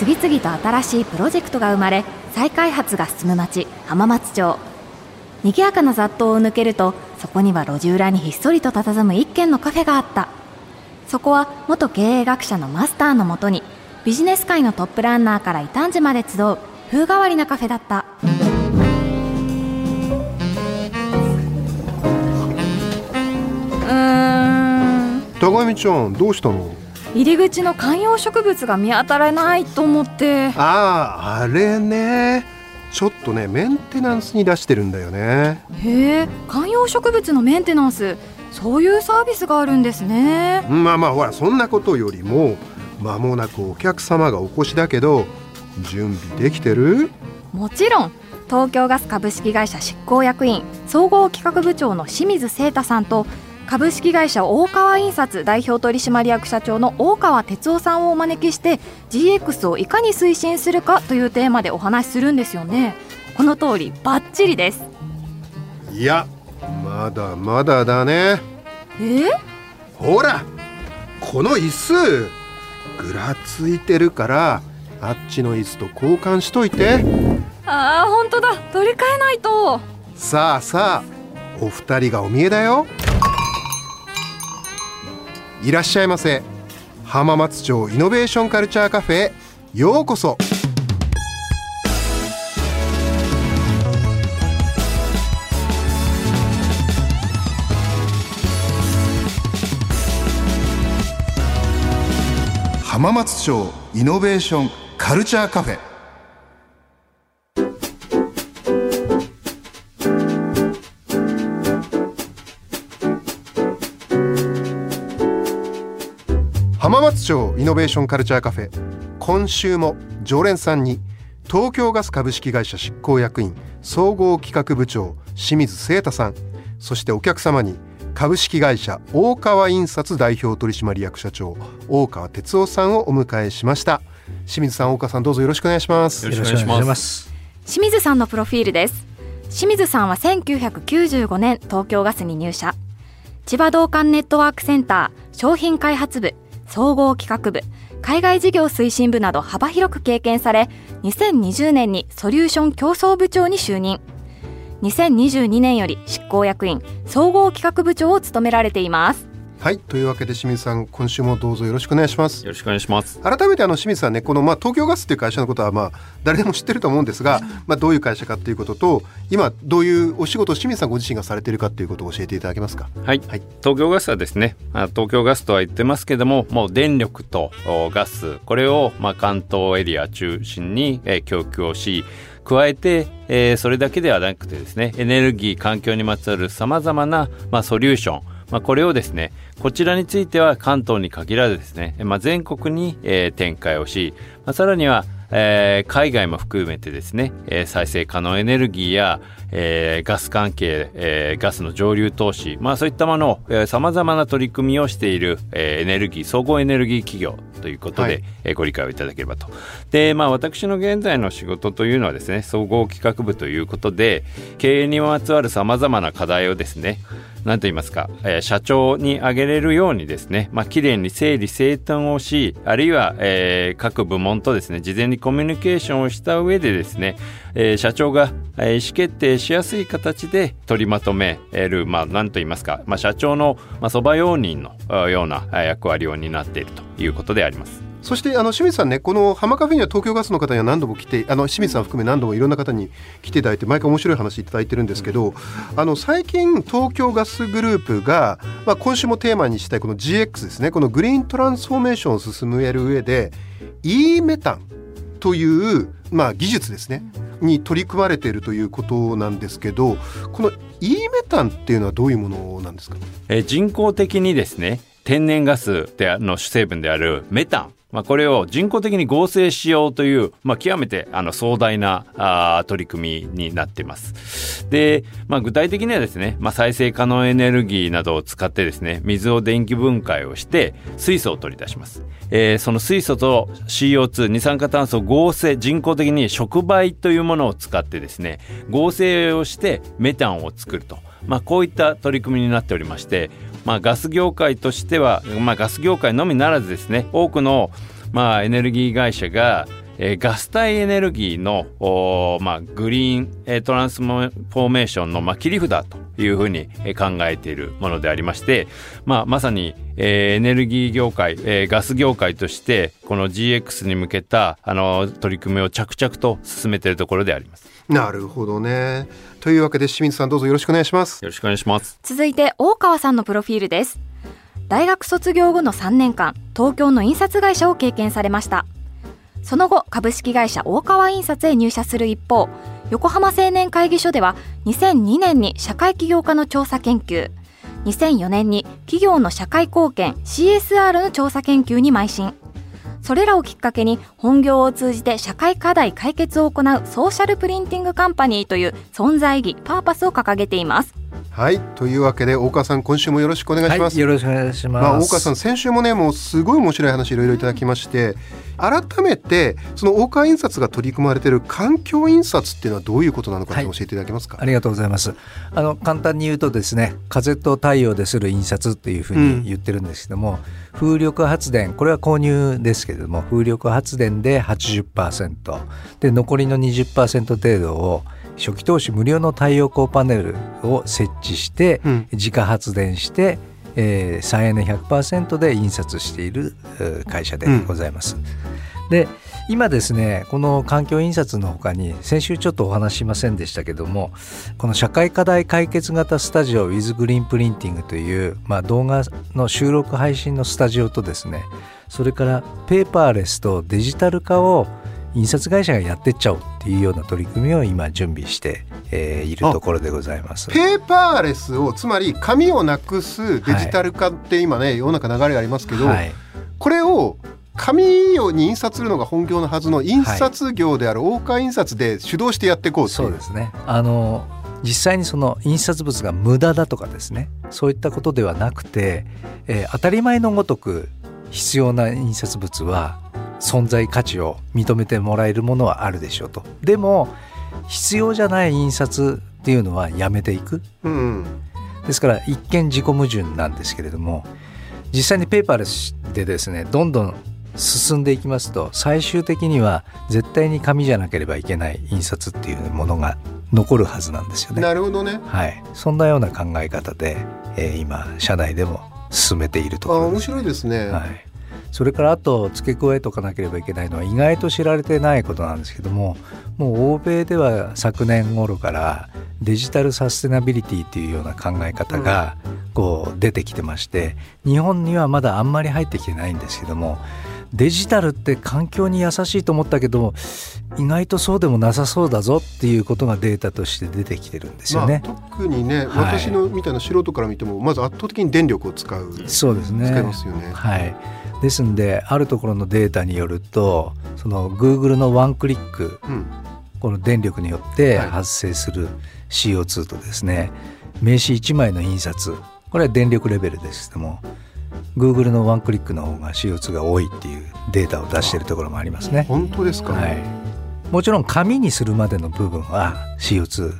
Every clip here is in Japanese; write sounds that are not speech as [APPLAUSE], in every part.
次々と新しいプロジェクトが生まれ再開発が進む町浜松町。賑やかな雑踏を抜けるとそこには路地裏にひっそりと佇む一軒のカフェがあった。そこは元経営学者のマスターのもとにビジネス界のトップランナーから異端児まで集う風変わりなカフェだった。うーん。高見ちゃんどうしたの？入り口の観葉植物が見当たらないと思って。あああれね。ちょっとねメンテナンスに出してるんだよね。へえ観葉植物のメンテナンス。そういうサービスがあるんですね。まあまあほらそんなことよりも間もなくお客様がお越しだけど準備できてる？もちろん。東京ガス株式会社執行役員総合企画部長の清水聖太さんと株式会社大川印刷代表取締役社長の大川哲夫さんをお招きして GX をいかに推進するかというテーマでお話しするんですよね。この通りバッチリです。いやまだまだだね。え？ほらこの椅子。ぐらついてるからあっちの椅子と交換しといて。あー本当だ。取り替えないと。さあさあお二人がお見えだよいらっしゃいませ。浜松町イノベーションカルチャーカフェへ。ようこそ。浜松町イノベーションカルチャーカフェ。浜松町イノベーションカルチャーカフェ今週も常連さんに東京ガス株式会社執行役員総合企画部長清水聖太さんそしてお客様に株式会社大川印刷代表取締役社長大川哲夫さんをお迎えしました。清水さん大川さんどうぞよろしくお願いします。よろしくお願いします。清水さんのプロフィールです。清水さんは1995年東京ガスに入社。千葉同館ネットワークセンター商品開発部総合企画部海外事業推進部など幅広く経験され2020年にソリューション競争部長に就任。2022年より執行役員総合企画部長を務められています。はいというわけで清水さん今週もどうぞよろしくお願いします。よろしくお願いします。改めてあの清水さんねこのまあ東京ガスっていう会社のことはまあ誰でも知ってると思うんですが、まあどういう会社かっていうことと今どういうお仕事を清水さんご自身がされているかっていうことを教えていただけますか？はい、はい。東京ガスはですねまあ東京ガスとは言ってますけどももう電力とおガスこれをまあ関東エリア中心に、えー供給をし加えて、えーそれだけではなくてですねエネルギー環境にまつわるさまざまな、まあ、ソリューションまあ、これをですねこちらについては関東に限らずですね、まあ、全国に、え展開をし、まあ、さらには、えー海外も含めてですね、え再生可能エネルギーや、えーガス関係、えーガスの上流投資、まあ、そういったものをさまざまな取り組みをしている、えーエネルギー総合エネルギー企業ということで、はいえーご理解をいただければと。で、まあ、私の現在の仕事というのはですね総合企画部ということで経営にまつわるさまざまな課題をですね何と言いますか、えー社長に挙げれるようにですね、まあ、きれいに整理整頓をし、あるいは、えー各部門とですね、事前にコミュニケーションをした上でですね、えー社長が、えー意思決定しやすい形で取りまとめる、まあ、何と言いますか、まあ、社長の、まあ、そば用人のような役割を担っているということであります。そしてあの清水さんねこの浜カフェには東京ガスの方には何度も来てあの清水さん含め何度もいろんな方に来ていただいて毎回面白い話いただいてるんですけどあの最近東京ガスグループが、まあ、今週もテーマにしたいこの GX ですねこのグリーントランスフォーメーションを進める上で E メタンという、まあ、技術ですねに取り組まれているということなんですけどこの E メタンっていうのはどういうものなんですか？えー人工的にですね天然ガスであの主成分であるメタン。まあ、これを人工的に合成しようという、まあ、極めてあの壮大なあ取り組みになっています。で、まあ、具体的にはですね、まあ、再生可能エネルギーなどを使ってですね、水を電気分解をして水素を取り出します。えーその水素と CO2、二酸化炭素合成、人工的に触媒というものを使ってですね、合成をしてメタンを作ると。まあ、こういった取り組みになっておりまして、まあ、ガス業界としては、まあ、ガス業界のみならずですね多くの、まあ、エネルギー会社が、えー、ガス対エネルギーのまあ、グリーン、えー、トランスフォーメーションの、まあ、切り札というふうに考えているものでありまして、まあ、まさに、えー、エネルギー業界、えー、ガス業界としてこの GX に向けたあの取り組みを着々と進めているところであります。なるほどね。というわけで清水さんどうぞよろしくお願いします。よろしくお願いします。続いて大川さんのプロフィールです。大学卒業後の3年間、東京の印刷会社を経験されました。その後、株式会社大川印刷へ入社する一方、横浜青年会議所では2002年に社会起業家の調査研究、2004年に企業の社会貢献 CSR の調査研究に邁進。それらをきっかけに本業を通じて社会課題解決を行うソーシャルプリンティングカンパニーという存在意義パーパスを掲げていますはいというわけで大川さん今週もよろしくお願いします、はい、よろしくお願いします、まあ、大川さん先週もねもうすごい面白い話いろいろいただきまして改めてその大川印刷が取り組まれている環境印刷っていうのはどういうことなのか教えていただけますか、はい、ありがとうございます。あの簡単に言うとですね風と太陽でする印刷っていうふうに言ってるんですけども、うん、風力発電これは購入ですけれども風力発電で80%で残りの20%程度を初期投資無料の太陽光パネルを設置して、自家発電して、えー、再エネ100%で印刷している会社でございます。うん、で今ですねこの環境印刷のほかに先週ちょっとお話しませんでしたけどもこの社会課題解決型スタジオ with グリーンプリンティングという、まあ、動画の収録配信のスタジオとですねそれからペーパーレスとデジタル化を印刷会社がやってっちゃおうっていうような取り組みを今準備して、えー、いるところでございます。ペーパーレスをつまり紙をなくすデジタル化って今ね、はい、世の中流れがありますけど、はい、これを紙に印刷するのが本業のはずの印刷業である大川印刷で主導してやっていこうという、そうですね。あの実際にその印刷物が無駄だとかですね。そういったことではなくて、えー、当たり前のごとく必要な印刷物は存在価値を認めてもらえるものはあるでしょうとでも必要じゃない印刷っていうのはやめていく、うん、ですから一見自己矛盾なんですけれども実際にペーパーレスでですねどんどん進んでいきますと最終的には絶対に紙じゃなければいけない印刷っていうものが残るはずなんですよね。なるほどね。はい、そんなような考え方で、えー、今社内でも進めているところです。あ面白いですね。はい。それからあと付け加えとかなければいけないのは意外と知られてないことなんですけどももう欧米では昨年頃からデジタルサステナビリティというような考え方がこう出てきてまして日本にはまだあんまり入ってきてないんですけどもデジタルって環境に優しいと思ったけど意外とそうでもなさそうだぞっていうことがデータとして出てきてるんですよね。まあ、特にね、はい、私のみたいな素人から見てもまず圧倒的に電力を使う。そうですね。使いますよね。はいですんであるところのデータによるとその Google のワンクリック、うん、この電力によって発生する CO2 とですね、名刺1枚の印刷これは電力レベルですけども Google のワンクリックの方が CO2 が多いっていうデータを出しているところもありますね。本当ですか、はい、もちろん紙にするまでの部分は CO2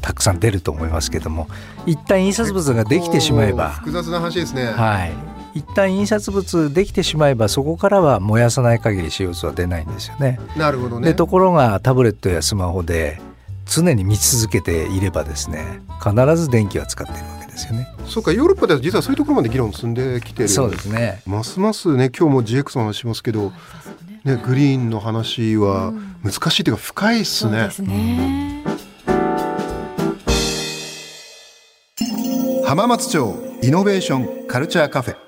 たくさん出ると思いますけども一旦印刷物ができてしまえば複雑な話ですね。はい一旦印刷物できてしまえばそこからは燃やさない限り CO2 は出ないんですよね。なるほどね。でところがタブレットやスマホで常に見続けていればですね必ず電気は使っているわけですよね。そうかヨーロッパでは実はそういうところまで議論進んできてる。そうですね。ますますね今日も GX の話しますけど、ね、グリーンの話は難しいというか深いっすね。すね。浜松町イノベーションカルチャーカフェ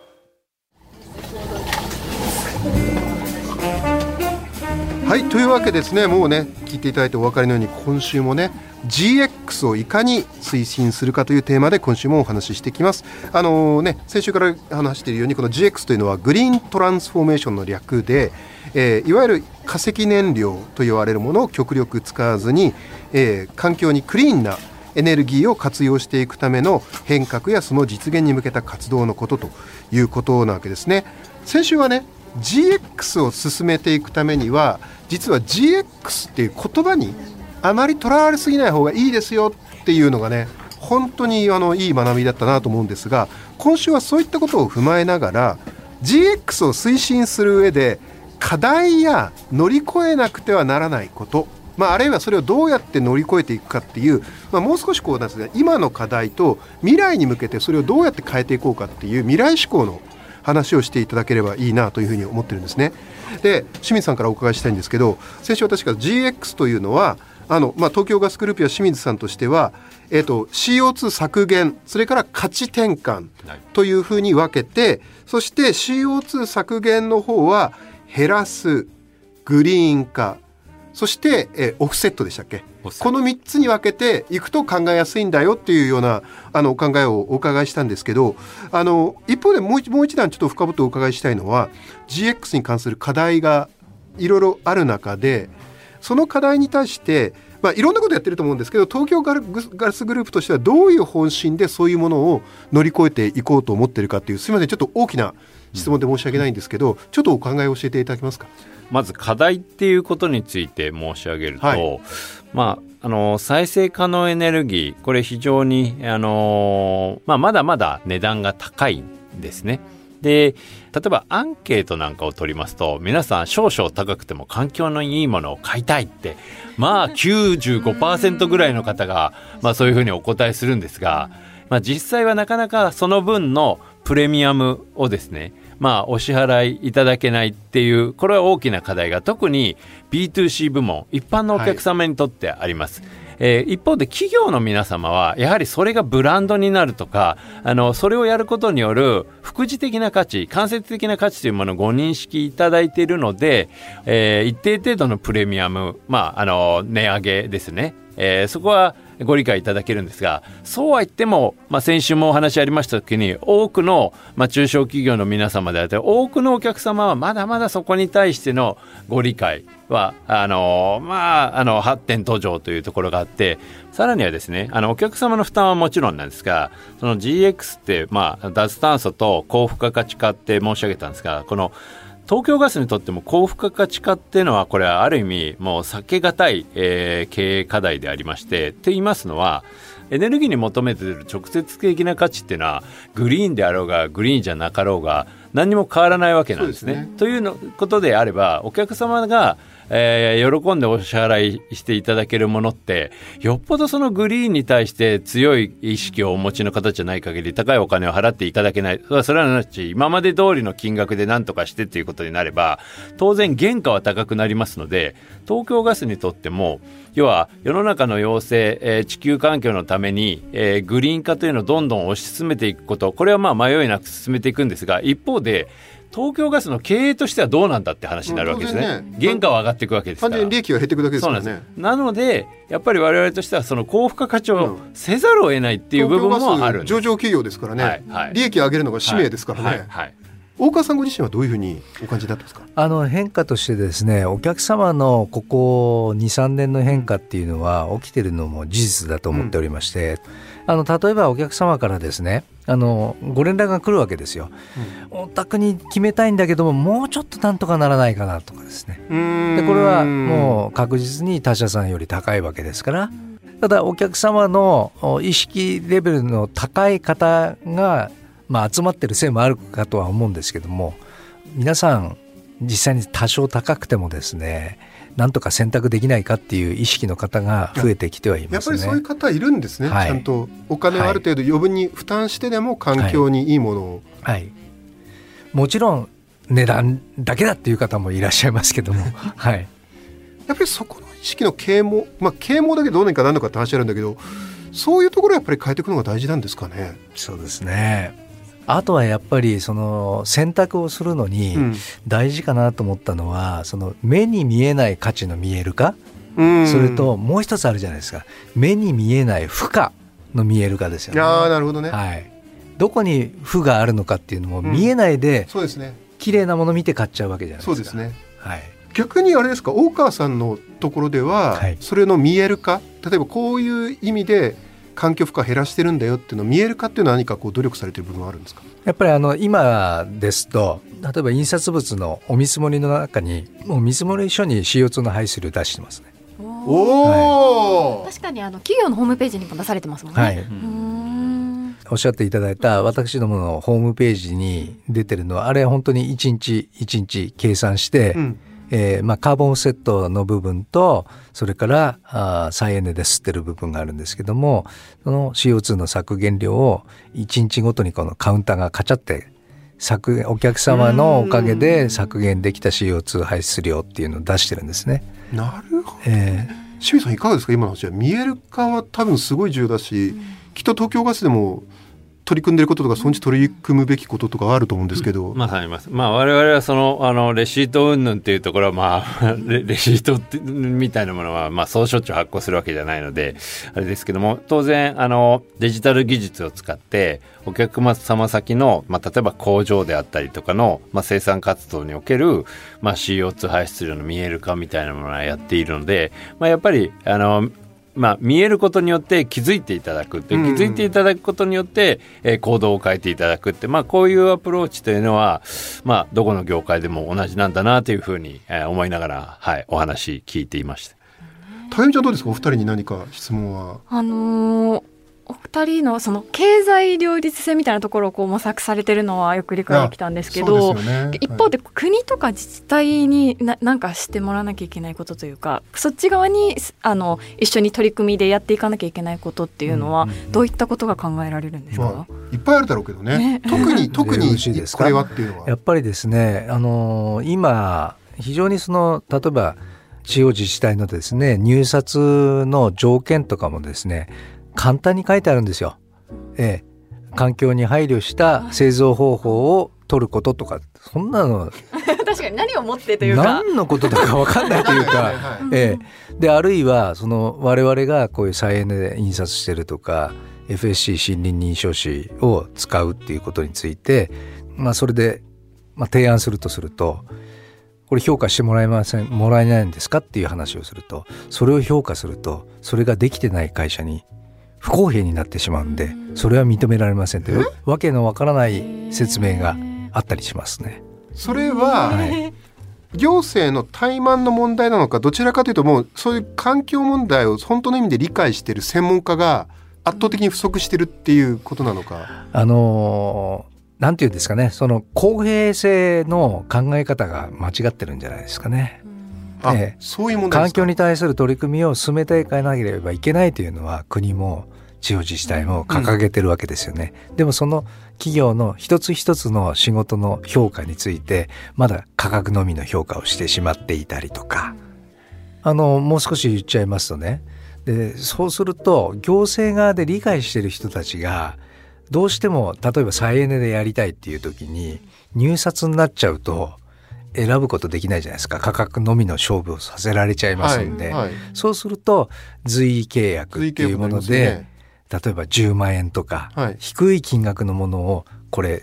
はいというわけですねもうね聞いていただいてお分かりのように今週もね GX をいかに推進するかというテーマで今週もお話ししてきます。あのー、ね、先週から話しているようにこの GX というのはグリーントランスフォーメーションの略で、えー、いわゆる化石燃料と言われるものを極力使わずに、えー、環境にクリーンなエネルギーを活用していくための変革やその実現に向けた活動のことということなわけですね。先週はね GX を進めていくためには実は GX っていう言葉にあまりとらわれすぎない方がいいですよっていうのがね本当にあのいい学びだったなと思うんですが今週はそういったことを踏まえながら GX を推進する上で課題や乗り越えなくてはならないことまあ、あるいはそれをどうやって乗り越えていくかっていう、まあ、もう少しこうなんですね今の課題と未来に向けてそれをどうやって変えていこうかっていう未来志向の話をしていただければいいなというふうに思ってるんですね。で清水さんからお伺いしたいんですけど先週私から GX というのはあの、まあ、東京ガスグループや清水さんとしては、えーと、CO2 削減それから価値転換というふうに分けて、はい、そして CO2 削減の方は減らすグリーン化そして、えー、オフセットでしたっけ？この3つに分けていくと考えやすいんだよっていうようなあのお考えをお伺いしたんですけどあの一方でもうもう一段ちょっと深掘ってお伺いしたいのは GX に関する課題がいろいろある中でその課題に対してまあ、いろんなことやってると思うんですけど東京ガラスグループとしてはどういう方針でそういうものを乗り越えていこうと思ってるかっていうすみませんちょっと大きな質問で申し訳ないんですけど、うん、ちょっとお考えを教えていただけますか？まず課題っていうことについて申し上げると、はい、まあ、あの再生可能エネルギーこれ非常に、あのまあ、まだまだ値段が高いんですね。で例えばアンケートなんかを取りますと皆さん少々高くても環境のいいものを買いたいってまあ95%ぐらいの方が、まあ、そういうふうにお答えするんですが、まあ、実際はなかなかその分のプレミアムをですねまあ、お支払いいただけないっていうこれは大きな課題が特に B2C 部門一般のお客様にとってあります。はいえー、一方で企業の皆様はやはりそれがブランドになるとかあのそれをやることによる副次的な価値間接的な価値というものをご認識いただいているので、えー、一定程度のプレミアム、まあ、あの値上げですね、えー、そこはご理解いただけるんですがそうは言っても、まあ、先週もお話ありました時に多くの、まあ、中小企業の皆様であったり多くのお客様はまだまだそこに対してのご理解はあのまああの発展途上というところがあってさらにはですねあのお客様の負担はもちろんなんですがその GX って、まあ、脱炭素と高付加価値化って申し上げたんですがこの東京ガスにとっても高付加価値化っていうのはこれはある意味もう避けがたい、えー、経営課題でありましてって言いますのはエネルギーに求めている直接的な価値っていうのはグリーンであろうがグリーンじゃなかろうが何にも変わらないわけなんですね。すねというのことであればお客様がえー、喜んでお支払いしていただけるものってよっぽどそのグリーンに対して強い意識をお持ちの方じゃない限り高いお金を払っていただけない。それはなし今まで通りの金額で何とかしてっていうことになれば当然原価は高くなりますので東京ガスにとっても要は世の中の要請、えー、地球環境のために、えー、グリーン化というのをどんどん推し進めていくこと。これはまあ迷いなく進めていくんですが一方で東京ガスの経営としてはどうなんだって話になるわけですね。ね原価は上がっていくわけですから。完全に利益が減っていくだけですからね。ななのでやっぱり我々としてはその高付加価値をせざるを得ないっていう部分もある、うん、上場企業ですからね、はいはい、利益を上げるのが使命ですからね。はい、はい大川さんご自身はどういうふうにお感じだったんですか？あの変化としてですねお客様のここ23年の変化っていうのは起きてるのも事実だと思っておりまして、うんあの例えばお客様からですねあのご連絡が来るわけですよ、うん、お宅に決めたいんだけどももうちょっとなんとかならないかなとかですね。でこれはもう確実に他社さんより高いわけですから。ただお客様の意識レベルの高い方が、まあ、集まってるせいもあるかとは思うんですけども皆さん実際に多少高くてもですねなんとか選択できないかっていう意識の方が増えてきてはいます、ね、やっぱりそういう方いるんですね、はい、ちゃんとお金をある程度余分に負担してでも環境にいいものを、はい、はい、もちろん値段だけだっていう方もいらっしゃいますけども、[LAUGHS] はい、やっぱりそこの意識の啓蒙まあ啓蒙だけどうにかなるのかって話あるんだけどそういうところやっぱり変えていくのが大事なんですかね。そうですねあとはやっぱりその選択をするのに大事かなと思ったのは、その目に見えない価値の見えるか、それともう一つあるじゃないですか。目に見えない負荷の見えるかですよね。あなるほどね、はい、どこに負があるのかっていうのも見えないで、うん、そうですね。綺麗なもの見て買っちゃうわけじゃないですか。そうですね。はい。逆にあれですか？大川さんのところでは、はい、それの見える化？例えばこういう意味で環境負荷減らしてるんだよっていうの見えるかっていうのは何かこう努力されてる部分はあるんですか？やっぱりあの今ですと例えば印刷物のお見積もりの中にもう見積もり書に CO2 の排出量出してますね。おお、はい、確かにあの企業のホームページにも出されてますもんね。はい、おっしゃっていただいた私どものホームページに出てるのはあれ本当に1日1日計算して、うんえーまあ、カーボンセットの部分とそれからあー再エネで吸ってる部分があるんですけどもその CO2 の削減量を1日ごとにこのカウンターがカチャって削減お客様のおかげで削減できた CO2 排出量っていうのを出してるんですね。なるほど。え清水さんいかがですか？今の話は。見える化は多分すごい重要だし、きっと東京ガスでも取り組んでることとかそのうち取り組むべきこととかあると思うんですけど、まあます。まあ我々はそのあのレシート云々っていうところはまあレ [LAUGHS] レシートってみたいなものはまあそうしょっちゅう発行するわけじゃないのであれですけども当然あのデジタル技術を使ってお客様先のまあ例えば工場であったりとかのまあ生産活動におけるまあ CO2 排出量の見える化みたいなものはやっているのでまあやっぱりあのまあ、見えることによって気づいていただくって気うん。づいていただくことによって、えー行動を変えていただくって、まあ、こういうアプローチというのは、まあ、どこの業界でも同じなんだなというふうに、えー思いながら、はい、お話聞いていました。たゆみちゃんどうですか？お二人に何か質問は。あのーお二人のその経済両立性みたいなところをこう模索されてるのはよく理解できたんですけど、ね。一方で国とか自治体にななんかしてもらわなきゃいけないことというかそっち側にあの一緒に取り組みでやっていかなきゃいけないことっていうのは、うんうんうん。どういったことが考えられるんですか、まあ、いっぱいあるだろうけどね。ね。特に [LAUGHS] 特によろしいです。かこれはっていうのは。やっぱりですね、あのー今非常にその例えば地方自治体のですね入札の条件とかもですね簡単に書いてあるんですよ。ええ、環境に配慮した製造方法を取ることとか。そんなの。[LAUGHS] 確かに何をもってというか。何のことだか分かんないというか。はい [LAUGHS] ええ、であるいはその我々がこういう再エネで印刷してるとか FSC 森林認証紙を使うっていうことについて、まあ、それで、まあ、提案するとするとこれ評価してもらえませんもらえないんですかっていう話をするとそれを評価するとそれができてない会社に不公平になってしまうんでそれは認められませんというわけのわからない説明があったりしますね。それは、はい行政の怠慢の問題なのかどちらかというともうそういう環境問題を本当の意味で理解している専門家が圧倒的に不足してるっていうことなのか？あのーなんていうんですかねその公平性の考え方が間違ってるんじゃないですかね。あ、ええそういう問題ですか？環境に対する取り組みを進めていかなければいけないというのは国も地方自治体も掲げてるわけですよね。でもその企業の一つ一つの仕事の評価についてまだ価格のみの評価をしてしまっていたりとか。あのもう少し言っちゃいますとね。でそうすると行政側で理解してる人たちがどうしても例えば再エネでやりたいっていう時に入札になっちゃうと選ぶことできないじゃないですか。価格のみの勝負をさせられちゃいますんで、はいはい。そうすると随意契約っていうもので、随意契約になり例えば10万円とか、はい。低い金額のものをこれ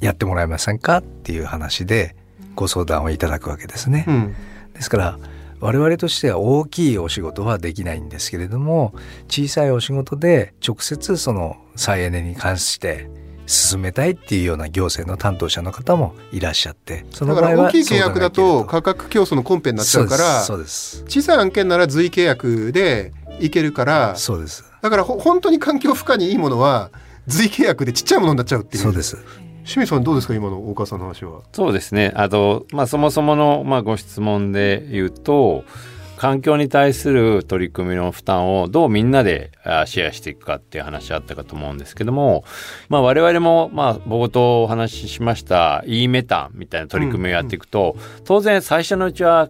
やってもらえませんかっていう話でご相談をいただくわけですね。うん。ですから我々としては大きいお仕事はできないんですけれども小さいお仕事で直接その再エネに関して進めたいっていうような行政の担当者の方もいらっしゃってそのだから場合は大きい契約だと価格競争のコンペになっちゃうからそうです。小さい案件なら随意契約でいけるからそうです。だからほ本当に環境負荷にいいものは随意契約でちっちゃいものになっちゃうっていう。そうです。清水さんどうですか今の大川さんの話は？そうですね。あと、まあ、そもそもの、まあ、ご質問で言うと、環境に対する取り組みの負担をどうみんなであシェアしていくかっていう話あったかと思うんですけども、まあ、我々も、まあ、冒頭お話ししました E メタンみたいな取り組みをやっていくと、当然最初のうちは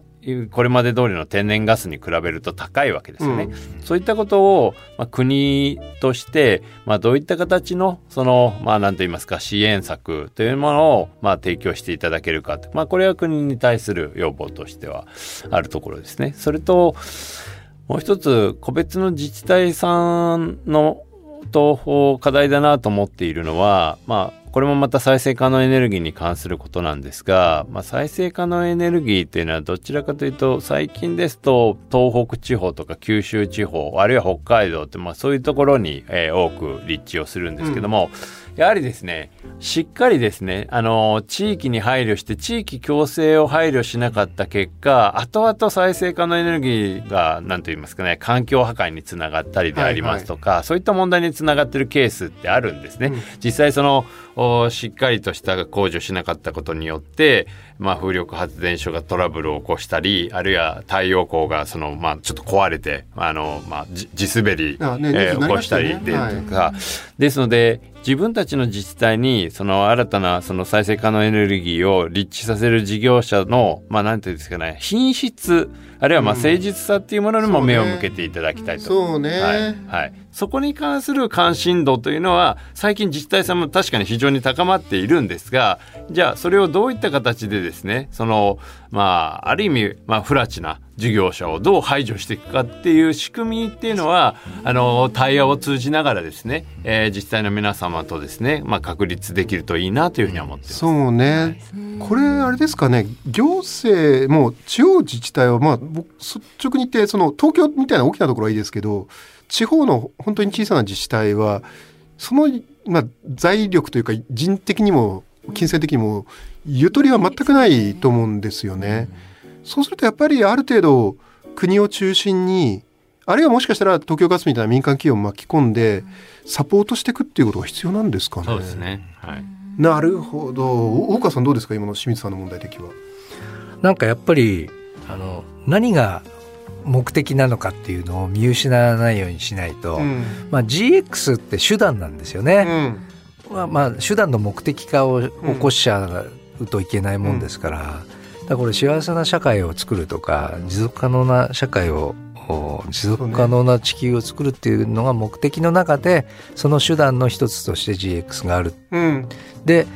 これまで通りの天然ガスに比べると高いわけですよね。そういったことを、まあ、国として、まあ、どういった形のそのまあ何と言いますか支援策というものを、まあ、提供していただけるかと、まあ、これは国に対する要望としてはあるところですね。それともう一つ個別の自治体さんのと課題だなと思っているのは、まあ、これもまた再生可能エネルギーに関することなんですが、まあ、再生可能エネルギーっていうのはどちらかというと最近ですと東北地方とか九州地方あるいは北海道ってまあそういうところに、えー、多く立地をするんですけども、うんやはりですね、しっかりですね、あの、地域に配慮して、地域共生を配慮しなかった結果、後々再生可能エネルギーが、なんと言いますかね、環境破壊につながったりでありますとか、はいはい、そういった問題につながってるケースってあるんですね。うん、実際その、しっかりとした工事をしなかったことによって、まあ、風力発電所がトラブルを起こしたりあるいは太陽光がその、まあ、ちょっと壊れてあの、まあ、地滑り、ねえー、起こしたりで、はい、ですので自分たちの自治体にその新たなその再生可能エネルギーを立地させる事業者の、まあ、なんて言うんですかね品質あるいはまあ誠実さっていうものにも目を向けていただきたいと。そうね。はい。はい、そこに関する関心度というのは最近自治体さんも確かに非常に高まっているんですが、じゃあそれをどういった形でですね、そのまあある意味まあ不埒な事業者をどう排除していくかっていう仕組みっていうのはあの対話を通じながらですね、えー、自治体の皆様とですね、まあ、確立できるといいなというふうに思ってます。そうね、はい、これあれですかね行政も地方自治体はまあ僕率直に言ってその東京みたいな大きなところはいいですけど地方の本当に小さな自治体はその、まあ、財力というか人的にも金銭的にもゆとりは全くないと思うんですよね。うんそうするとやっぱりある程度国を中心にあるいはもしかしたら東京ガスみたいな民間企業を巻き込んでサポートしていくっていうことが必要なんですかね。そうですね。はい。なるほど。大川さんどうですか今の清水さんの問題的は。なんかやっぱりあの何が目的なのかっていうのを見失わないようにしないと、うん、まあ GX って手段なんですよね。うん、まあまあ手段の目的化を起こしちゃうといけないもんですから。うんだこれ幸せな社会を作るとか持続可能な社会を持続可能な地球を作るっていうのが目的の中でその手段の一つとして GX がある。うん、で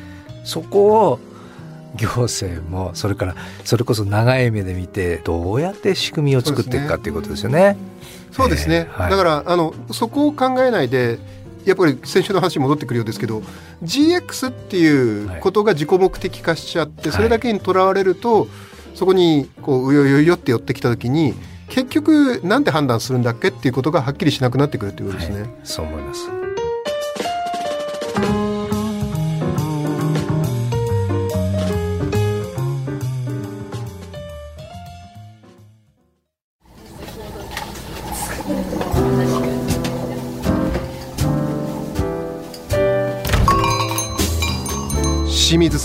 そこを行政もそれからそれこそ長い目で見てどうやって仕組みを作っていくかっていうことですよね。そうですね、えーはい、だからあのそこを考えないでやっぱり先週の話に戻ってくるようですけど GX っていうことが自己目的化しちゃって、それだけにとらわれるとそこにこううよよよって寄ってきた時に結局なんで判断するんだっけっていうことがはっきりしなくなってくるっていうことですね。はい、そう思います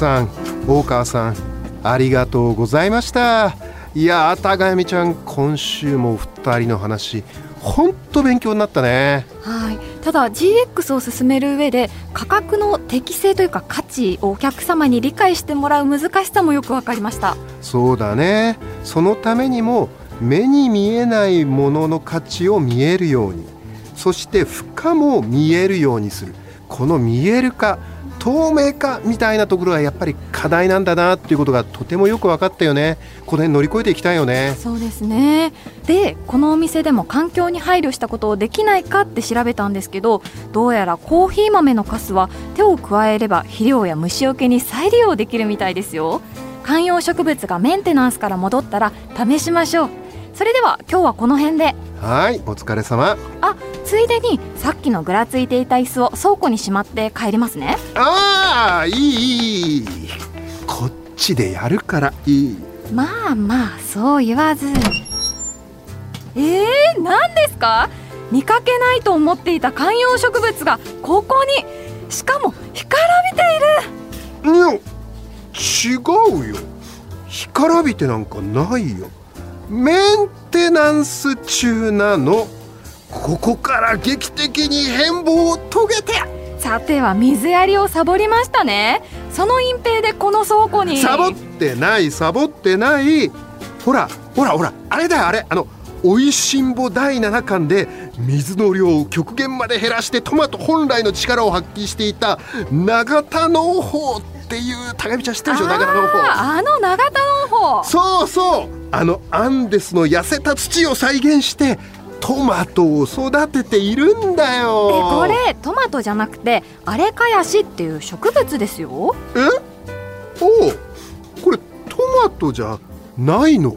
さん大川さんありがとうございました。いや高谷ちゃん今週も2人の話本当勉強になったね。はい。ただ GX を進める上で価格の適正というか価値をお客様に理解してもらう難しさもよく分かりました。そうだね。そのためにも目に見えないものの価値を見えるように。そして負荷も見えるようにする。この見える化透明化みたいなところはやっぱり課題なんだなっていうことがとてもよく分かったよね。この辺乗り越えていきたいよね。そうですね。でこのお店でも環境に配慮したことをできないかって調べたんですけどどうやらコーヒー豆のカスは手を加えれば肥料や虫除けに再利用できるみたいですよ。観葉植物がメンテナンスから戻ったら試しましょう。それでは今日はこの辺で。はいお疲れ様。あついでにさっきのぐらついていた椅子を倉庫にしまって帰りますね。ああいいいい。こっちでやるからいい。まあまあそう言わず。えー、何ですか？見かけないと思っていた観葉植物がここに。しかも干からびている。いや違うよ。干からびてなんかないよメンテナンス中なの。ここから劇的に変貌を遂げて。さては水やりをサボりましたね。その隠蔽でこの倉庫に。サボってないサボってない。ほらほらほらあれだよあれ。あのおいしんぼ第7巻で水の量を極限まで減らしてトマト本来の力を発揮していた永田農法っていう高見ちゃん知ってるでしょ？永田農法あの永田農法そうそう。あのアンデスの痩せた土を再現してトマトを育てているんだよ。えこれトマトじゃなくてアレカヤシっていう植物ですよ。え？おう。これトマトじゃないの。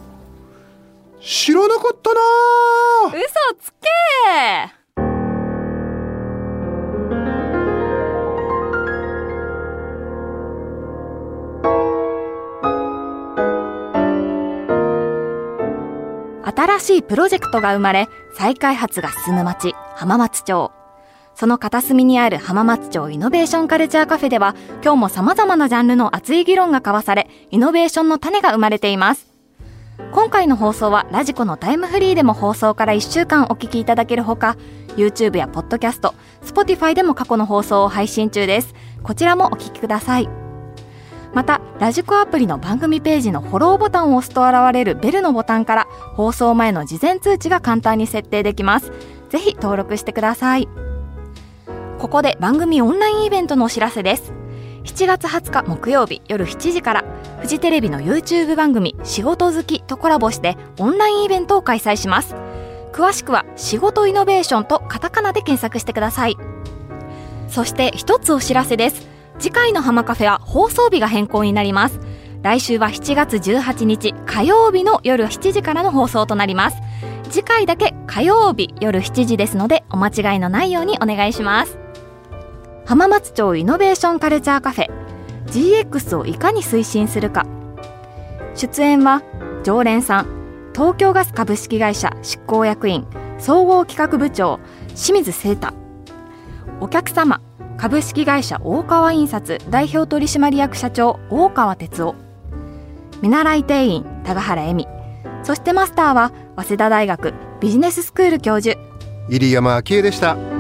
知らなかったな嘘つけ新しいプロジェクトが生まれ再開発が進む町浜松町。その片隅にある浜松町イノベーションカルチャーカフェでは今日も様々なジャンルの熱い議論が交わされイノベーションの種が生まれています。今回の放送はラジコのタイムフリーでも放送から1週間お聞きいただけるほか YouTube や Podcast、Spotify でも過去の放送を配信中です。こちらもお聞きください。またラジコアプリの番組ページのフォローボタンを押すと現れるベルのボタンから放送前の事前通知が簡単に設定できます。ぜひ登録してください。ここで番組オンラインイベントのお知らせです。7月20日木曜日夜7時からフジテレビの YouTube 番組仕事好きとコラボしてオンラインイベントを開催します。詳しくは仕事イノベーションとカタカナで検索してください。そして一つお知らせです。次回の浜カフェは放送日が変更になります。来週は7月18日火曜日の夜7時からの放送となります。次回だけ火曜日夜7時ですのでお間違いのないようにお願いします。浜松町イノベーションカルチャーカフェ GX をいかに推進するか。出演は常連さん東京ガス株式会社執行役員総合企画部長清水聖太。お客様株式会社大川印刷代表取締役社長大川哲夫。見習い店員高原恵美。そしてマスターは早稲田大学ビジネススクール教授。入山明恵でした。